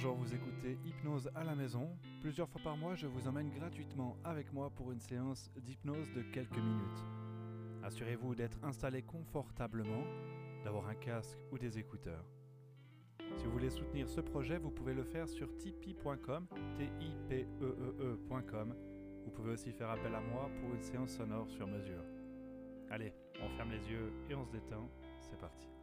Bonjour, vous écoutez Hypnose à la maison. Plusieurs fois par mois, je vous emmène gratuitement avec moi pour une séance d'hypnose de quelques minutes. Assurez-vous d'être installé confortablement, d'avoir un casque ou des écouteurs. Si vous voulez soutenir ce projet, vous pouvez le faire sur tipeee.com, t i p e e ecom Vous pouvez aussi faire appel à moi pour une séance sonore sur mesure. Allez, on ferme les yeux et on se détend. C'est parti.